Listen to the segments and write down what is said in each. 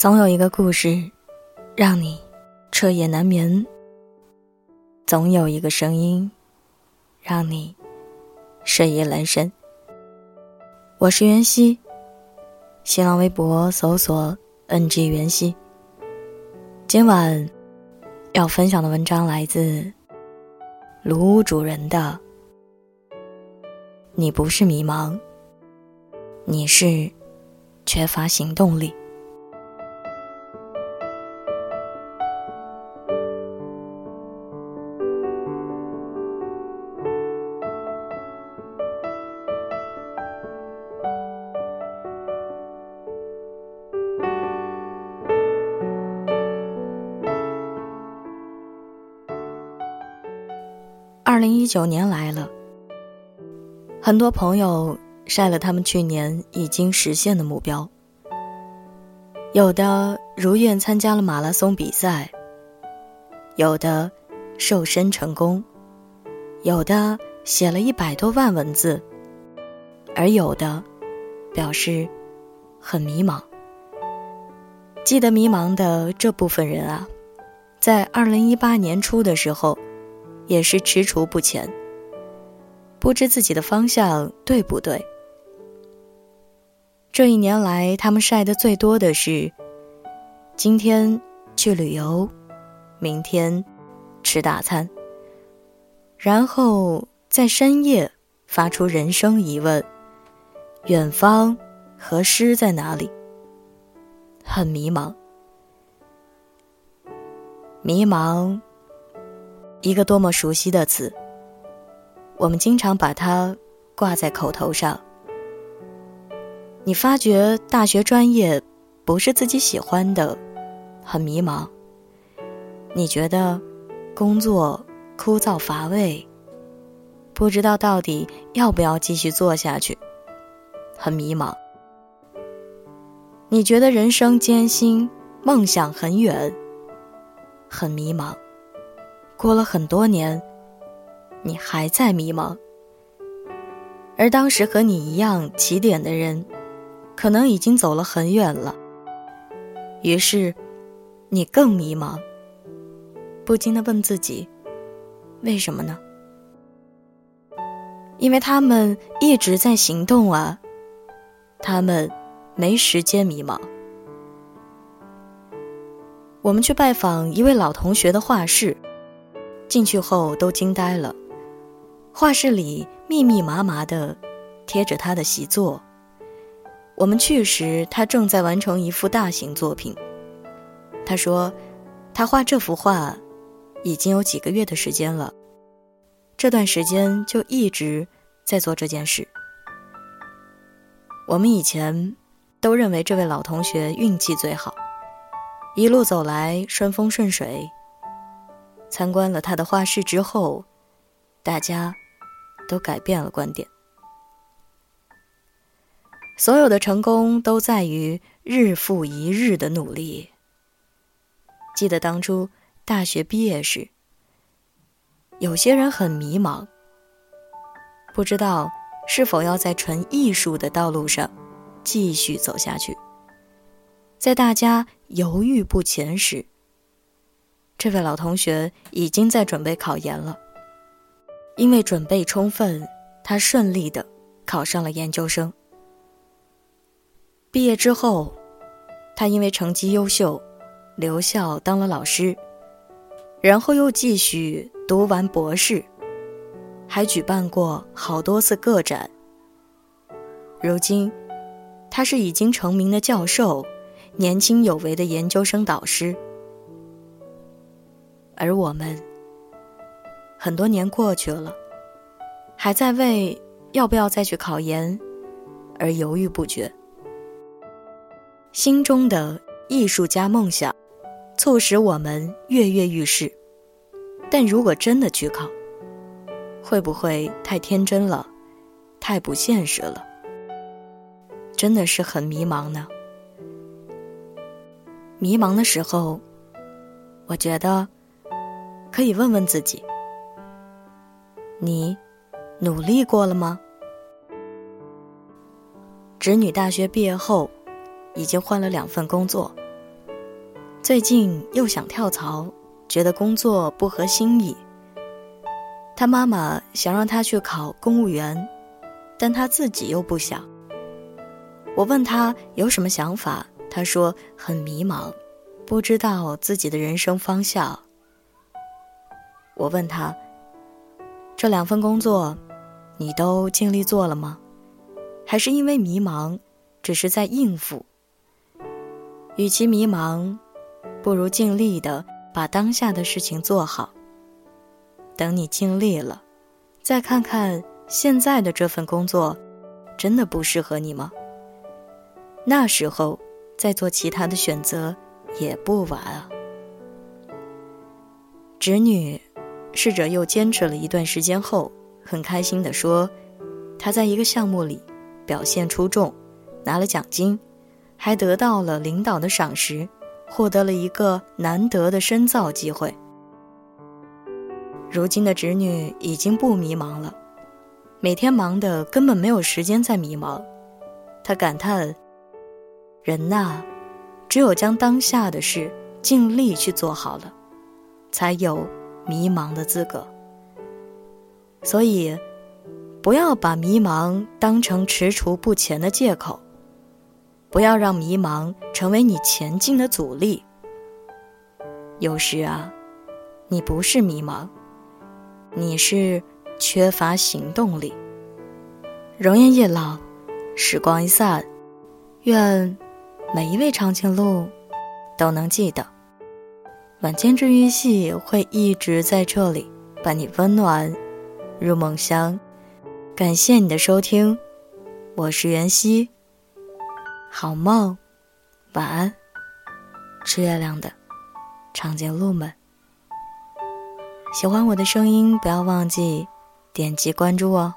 总有一个故事，让你彻夜难眠；总有一个声音，让你睡意阑珊。我是袁熙，新浪微博搜索 “ng 袁熙”。今晚要分享的文章来自卢主人的。你不是迷茫，你是缺乏行动力。二零一九年来了，很多朋友晒了他们去年已经实现的目标，有的如愿参加了马拉松比赛，有的瘦身成功，有的写了一百多万文字，而有的表示很迷茫。记得迷茫的这部分人啊，在二零一八年初的时候。也是踟蹰不前，不知自己的方向对不对。这一年来，他们晒的最多的是：今天去旅游，明天吃大餐，然后在深夜发出人生疑问：远方和诗在哪里？很迷茫，迷茫。一个多么熟悉的词，我们经常把它挂在口头上。你发觉大学专业不是自己喜欢的，很迷茫。你觉得工作枯燥乏味，不知道到底要不要继续做下去，很迷茫。你觉得人生艰辛，梦想很远，很迷茫。过了很多年，你还在迷茫，而当时和你一样起点的人，可能已经走了很远了。于是，你更迷茫，不禁的问自己：为什么呢？因为他们一直在行动啊，他们没时间迷茫。我们去拜访一位老同学的画室。进去后都惊呆了，画室里密密麻麻的贴着他的习作。我们去时，他正在完成一幅大型作品。他说，他画这幅画已经有几个月的时间了，这段时间就一直在做这件事。我们以前都认为这位老同学运气最好，一路走来顺风顺水。参观了他的画室之后，大家都改变了观点。所有的成功都在于日复一日的努力。记得当初大学毕业时，有些人很迷茫，不知道是否要在纯艺术的道路上继续走下去。在大家犹豫不前时，这位老同学已经在准备考研了，因为准备充分，他顺利的考上了研究生。毕业之后，他因为成绩优秀，留校当了老师，然后又继续读完博士，还举办过好多次个展。如今，他是已经成名的教授，年轻有为的研究生导师。而我们，很多年过去了，还在为要不要再去考研而犹豫不决。心中的艺术家梦想，促使我们跃跃欲试。但如果真的去考，会不会太天真了，太不现实了？真的是很迷茫呢。迷茫的时候，我觉得。可以问问自己：你努力过了吗？侄女大学毕业后，已经换了两份工作，最近又想跳槽，觉得工作不合心意。他妈妈想让他去考公务员，但他自己又不想。我问他有什么想法，他说很迷茫，不知道自己的人生方向。我问他，这两份工作，你都尽力做了吗？还是因为迷茫，只是在应付？与其迷茫，不如尽力的把当下的事情做好。等你尽力了，再看看现在的这份工作，真的不适合你吗？那时候再做其他的选择也不晚啊。侄女试着又坚持了一段时间后，很开心地说：“他在一个项目里表现出众，拿了奖金，还得到了领导的赏识，获得了一个难得的深造机会。如今的侄女已经不迷茫了，每天忙的根本没有时间再迷茫。”她感叹。人呐，只有将当下的事尽力去做好了，才有迷茫的资格。所以，不要把迷茫当成踟蹰不前的借口，不要让迷茫成为你前进的阻力。有时啊，你不是迷茫，你是缺乏行动力。容颜易老，时光一散，愿。每一位长颈鹿都能记得，晚间治愈系会一直在这里伴你温暖入梦乡。感谢你的收听，我是袁熙，好梦，晚安，吃月亮的长颈鹿们。喜欢我的声音，不要忘记点击关注哦。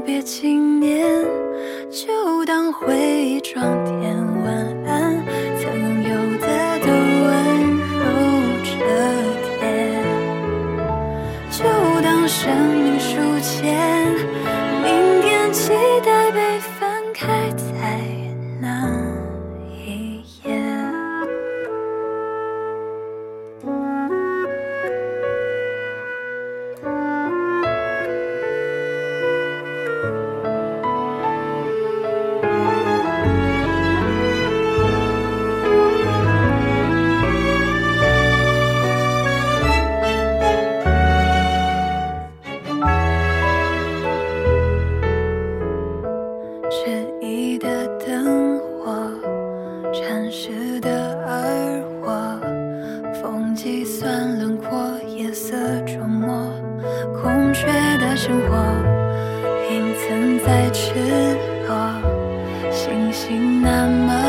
别纪念，就当回忆装点完，心那么